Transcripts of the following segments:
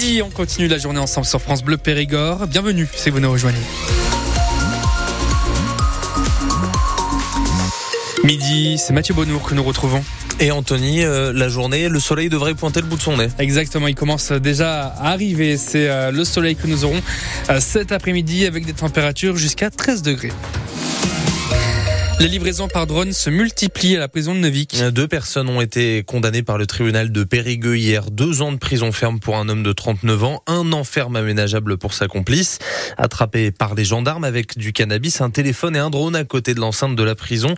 On continue la journée ensemble sur France Bleu Périgord. Bienvenue si vous nous rejoignez. Midi, c'est Mathieu Bonnour que nous retrouvons. Et Anthony, euh, la journée, le soleil devrait pointer le bout de son nez. Exactement, il commence déjà à arriver. C'est euh, le soleil que nous aurons euh, cet après-midi avec des températures jusqu'à 13 degrés. Les livraisons par drone se multiplient à la prison de Neuvik. Deux personnes ont été condamnées par le tribunal de Périgueux hier. Deux ans de prison ferme pour un homme de 39 ans, un an ferme aménageable pour sa complice. Attrapé par les gendarmes avec du cannabis, un téléphone et un drone à côté de l'enceinte de la prison.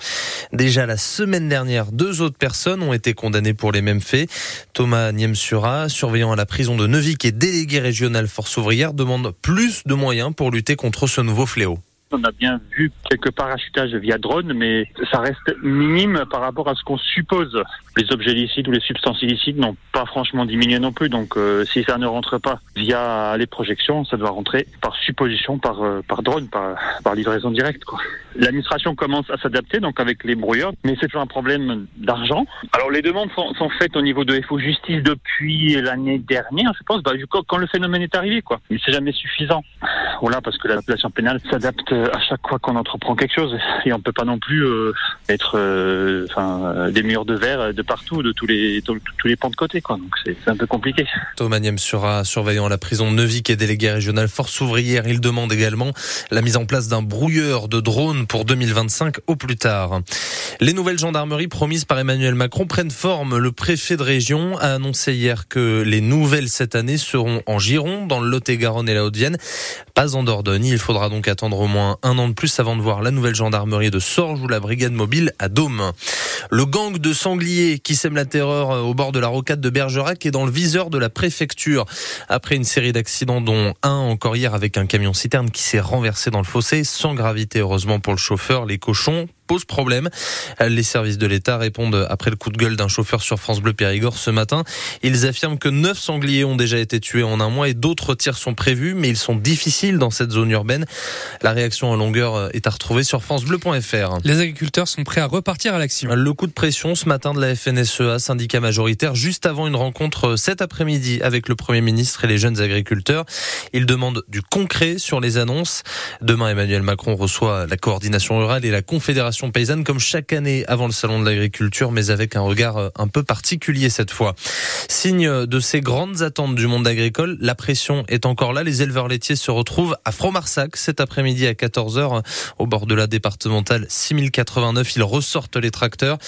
Déjà la semaine dernière, deux autres personnes ont été condamnées pour les mêmes faits. Thomas Niemsura, surveillant à la prison de Neuvik et délégué régional Force ouvrière, demande plus de moyens pour lutter contre ce nouveau fléau. On a bien vu quelques parachutages via drone, mais ça reste minime par rapport à ce qu'on suppose. Les objets licites ou les substances illicites n'ont pas franchement diminué non plus, donc euh, si ça ne rentre pas via les projections, ça doit rentrer par supposition, par, euh, par drone, par, par livraison directe. L'administration commence à s'adapter, donc avec les brouilleurs, mais c'est toujours un problème d'argent. Alors les demandes sont, sont, faites au niveau de FO Justice depuis l'année dernière, je pense, bah, quand le phénomène est arrivé, quoi. Mais c'est jamais suffisant. Voilà, parce que la population pénale s'adapte à chaque fois qu'on entreprend quelque chose et on peut pas non plus euh, être euh, des murs de verre de partout de tous les tous, les pans de côté quoi donc c'est un peu compliqué. Thomas Niem sera surveillant à la prison Neuvik et délégué régional Force ouvrière, il demande également la mise en place d'un brouilleur de drones pour 2025 au plus tard. Les nouvelles gendarmeries promises par Emmanuel Macron prennent forme. Le préfet de région a annoncé hier que les nouvelles cette année seront en Gironde, dans le Lot-et-Garonne et la Haute-Vienne, pas en Dordogne. Il faudra donc attendre au moins un an de plus avant de voir la nouvelle gendarmerie de Sorges ou la brigade mobile à Dôme. Le gang de sangliers qui sème la terreur au bord de la rocade de Bergerac est dans le viseur de la préfecture. Après une série d'accidents dont un encore hier avec un camion citerne qui s'est renversé dans le fossé sans gravité heureusement pour le chauffeur, les cochons pose problème. Les services de l'État répondent après le coup de gueule d'un chauffeur sur France Bleu Périgord ce matin. Ils affirment que neuf sangliers ont déjà été tués en un mois et d'autres tirs sont prévus, mais ils sont difficiles dans cette zone urbaine. La réaction en longueur est à retrouver sur francebleu.fr. Les agriculteurs sont prêts à repartir à l'action. Le coup de pression ce matin de la FNSEA, syndicat majoritaire, juste avant une rencontre cet après-midi avec le Premier ministre et les jeunes agriculteurs. Ils demandent du concret sur les annonces. Demain, Emmanuel Macron reçoit la coordination rurale et la confédération paysanne comme chaque année avant le salon de l'agriculture, mais avec un regard euh, un peu particulier cette fois. Signe de ces grandes attentes du monde agricole, la pression est encore là. Les éleveurs laitiers se retrouvent à Fromarsac cet après-midi à 14h au bord de la départementale 6089. Ils ressortent les tracteurs.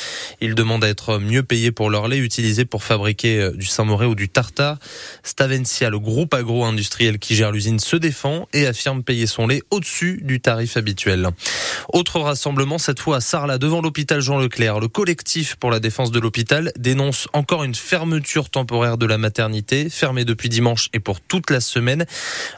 Ils demandent à être mieux payés pour leur lait utilisé pour fabriquer euh, du Saint-Mauré ou du tartare. Stavencia, le groupe agro-industriel qui gère l'usine, se défend et affirme payer son lait au-dessus du tarif habituel. Autre rassemblement cette à Sarlat, devant l'hôpital Jean Leclerc. Le collectif pour la défense de l'hôpital dénonce encore une fermeture temporaire de la maternité, fermée depuis dimanche et pour toute la semaine.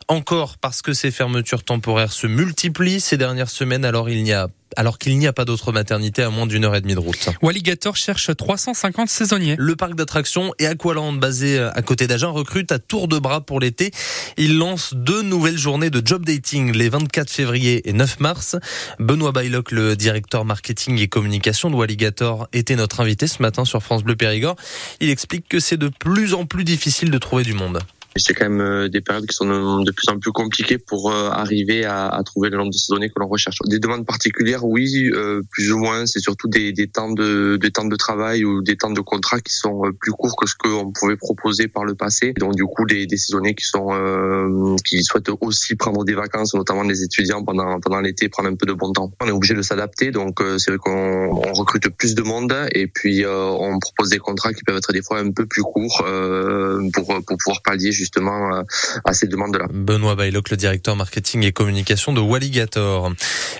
Encore parce que ces fermetures temporaires se multiplient ces dernières semaines, alors il n'y a alors qu'il n'y a pas d'autre maternité à moins d'une heure et demie de route. Walligator cherche 350 saisonniers. Le parc d'attractions et Aqualand basé à côté d'Agen recrute à tour de bras pour l'été. Il lance deux nouvelles journées de job dating les 24 février et 9 mars. Benoît Baylock, le directeur marketing et communication de Walligator, était notre invité ce matin sur France Bleu Périgord. Il explique que c'est de plus en plus difficile de trouver du monde. C'est quand même euh, des périodes qui sont de plus en plus compliquées pour euh, arriver à, à trouver le nombre de saisonniers que l'on recherche. Des demandes particulières, oui, euh, plus ou moins. C'est surtout des, des, temps de des temps de travail ou des temps de contrat qui sont plus courts que ce qu'on pouvait proposer par le passé. Donc du coup, des, des saisonniers qui sont qui souhaitent aussi prendre des vacances, notamment des étudiants pendant pendant l'été, prendre un peu de bon temps. On est obligé de s'adapter. Donc c'est vrai qu'on on recrute plus de monde et puis on propose des contrats qui peuvent être des fois un peu plus courts pour pour pouvoir pallier justement euh, à ces demandes-là. Benoît Baylock, le directeur marketing et communication de Walligator.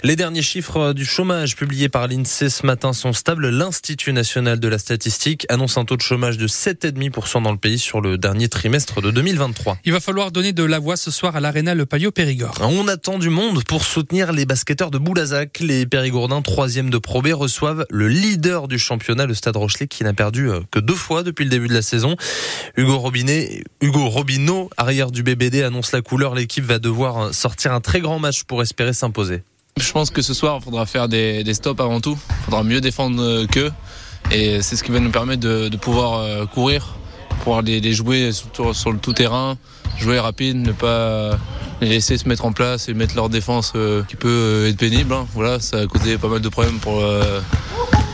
Les derniers chiffres du chômage publiés par l'INSEE ce matin sont stables. L'Institut national de la statistique annonce un taux de chômage de 7,5% dans le pays sur le dernier trimestre de 2023. Il va falloir donner de la voix ce soir à l'Arena Le Palio Périgord. On attend du monde pour soutenir les basketteurs de Boulazac. Les Périgourdins, troisième de Pro B, reçoivent le leader du championnat, le Stade Rochelet, qui n'a perdu euh, que deux fois depuis le début de la saison. Hugo Robinet, Hugo Robinet Robineau, arrière du BBD, annonce la couleur. L'équipe va devoir sortir un très grand match pour espérer s'imposer. Je pense que ce soir, il faudra faire des, stops avant tout. Il faudra mieux défendre qu'eux. Et c'est ce qui va nous permettre de, pouvoir courir pouvoir les, jouer sur, sur le tout terrain, jouer rapide, ne pas les laisser se mettre en place et mettre leur défense euh, qui peut euh, être pénible. hein. Voilà, ça a causé pas mal de problèmes pour euh,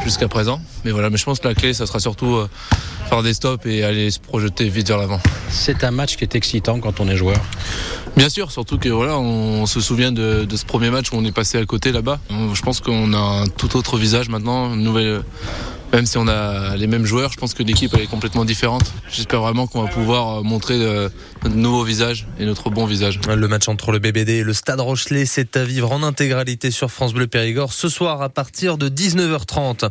jusqu'à présent. Mais voilà, mais je pense que la clé, ça sera surtout euh, faire des stops et aller se projeter vite vers l'avant. C'est un match qui est excitant quand on est joueur. Bien sûr, surtout que voilà, on se souvient de, de ce premier match où on est passé à côté là-bas. On- Je pense qu'on a un tout autre visage maintenant, une nouvelle. Même si on a les mêmes joueurs, je pense que l'équipe est complètement différente. J'espère vraiment qu'on va pouvoir euh, montrer euh, notre nouveau visage et notre bon visage. Le match entre le BBD et le Stade Rochelet, c'est à vivre en intégralité sur France Bleu Périgord ce soir à partir de 19h30.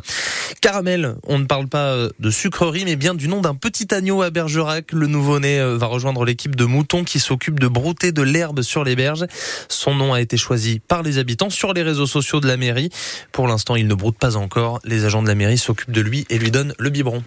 Caramel, on ne parle pas euh, de sucrerie, mais bien du nom d'un petit agneau à Bergerac. Le nouveau-né va rejoindre l'équipe de moutons qui s'occupe de brouter de l'herbe sur les berges. Son nom a été choisi par les habitants sur les réseaux sociaux de la mairie. Pour l'instant, il ne broute pas encore. Les agents de la mairie s'occupent de lui et lui donnent le biberon.